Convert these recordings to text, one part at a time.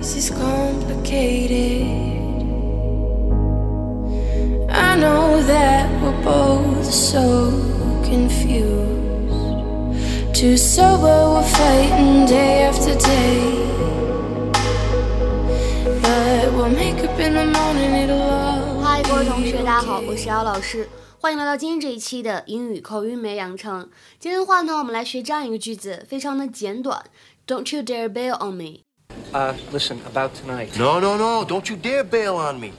eyes is complicated. I know that we're both so confused. Too sober, we're fighting day after day. But we'll make up in the morning, it'll all 嗨，各位同学， be 大家好，我 okay. 是姚老师，欢迎来到今天这一期的英语口语美养成。今天的话呢，我们来学这样一个句子，非常的简短。Don't you dare bail on me. Uh, listen, about tonight. No, no, no. Don't you dare bail on me.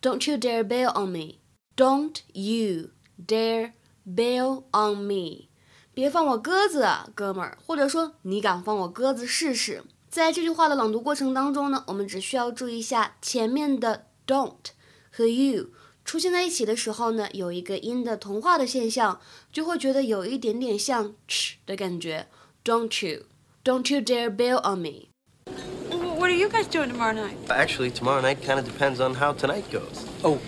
Don't you dare bail on me. Don't you dare bail on me. 别放我鸽子啊，哥们儿，或者说你敢放我鸽子试试？在这句话的朗读过程当中呢，我们只需要注意一下前面的 don't 和 you 出现在一起的时候呢，有一个音的同化的现象，就会觉得有一点点像 ch 的感觉。Don't you, don't you dare bail on me. Well, What are you guys doing tomorrow night? Actually, tomorrow night kind of depends on how tonight goes. Oh,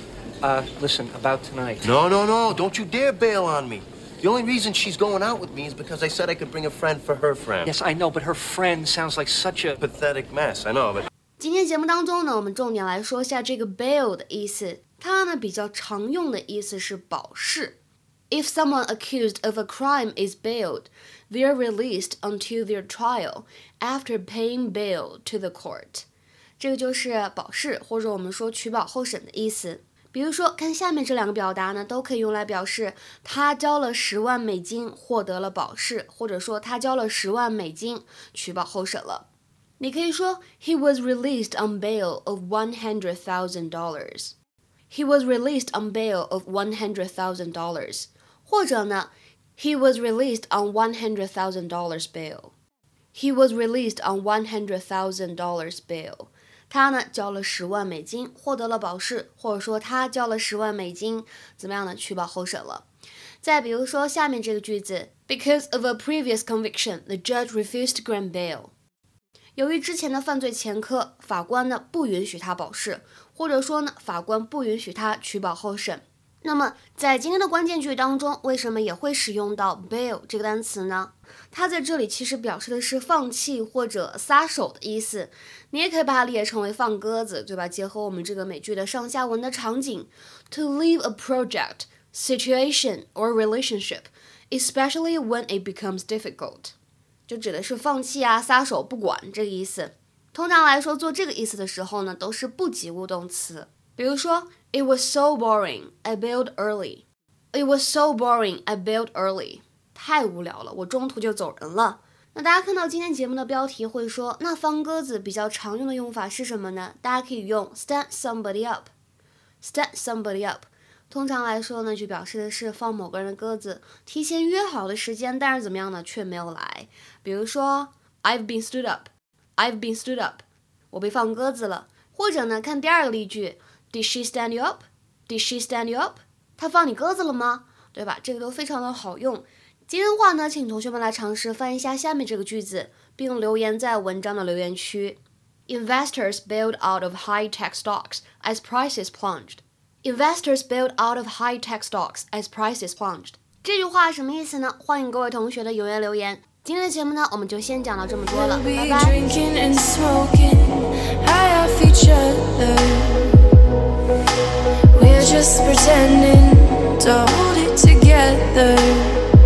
uh, listen, about tonight. No, no, no. Don't you dare bail on me. The only reason she's going out with me is because I said I could bring a friend for her friend. Yes, I know, but her friend sounds like such a. Pathetic mess, I know, but 今天节目当中呢，我们重点来说一下这个 bail 的意思。它呢比较常用的意思是保释。 If someone accused of a crime is bailed, they are released until their trial after paying bail to the court。这个就是保释，或者我们说取保候审的意思。比如说，看下面这两个表达呢，都可以用来表示他交了十万美金获得了保释，或者说他交了十万美金取保候审了。你可以说 He was released on bail of one hundred thousand dollars. He was released on bail of one hundred thousand dollars. 或者呢，He was released on one hundred thousand dollars bail. He was released on one hundred thousand dollars bail. 他呢交了十万美金，获得了保释，或者说他交了十万美金，怎么样呢？取保候审了。再比如说下面这个句子，Because of a previous conviction, the judge refused to grant bail. 由于之前的犯罪前科，法官呢不允许他保释，或者说呢，法官不允许他取保候审。那么在今天的关键句当中，为什么也会使用到 bail 这个单词呢？它在这里其实表示的是放弃或者撒手的意思。你也可以把它理解成为放鸽子，对吧？结合我们这个美剧的上下文的场景，to leave a project, situation or relationship, especially when it becomes difficult. 就指的是放弃啊、撒手不管这个意思。通常来说，做这个意思的时候呢，都是不及物动词。比如说，It was so boring, I bailed early. It was so boring, I bailed early. 太无聊了，我中途就走人了。那大家看到今天节目的标题会说，那放鸽子比较常用的用法是什么呢？大家可以用 stand somebody up。stand somebody up，通常来说呢，就表示的是放某个人的鸽子，提前约好的时间，但是怎么样呢，却没有来。比如说，I've been stood up，I've been stood up，我被放鸽子了。或者呢，看第二个例句 ，Did she stand you up？Did she stand you up？她放你鸽子了吗？对吧？这个都非常的好用。今天的话呢，请同学们来尝试翻译一下下面这个句子，并留言在文章的留言区。Investors bailed out of high-tech stocks as prices plunged. Investors bailed out of high-tech stocks as prices plunged. 这句话什么意思呢？欢迎各位同学的踊跃留言。今天的节目呢，我们就先讲到这么多了， We'll 拜 be 拜。 Just pretending to hold it together.